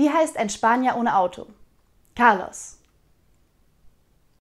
Wie heißt ein Spanier ohne Auto? Carlos.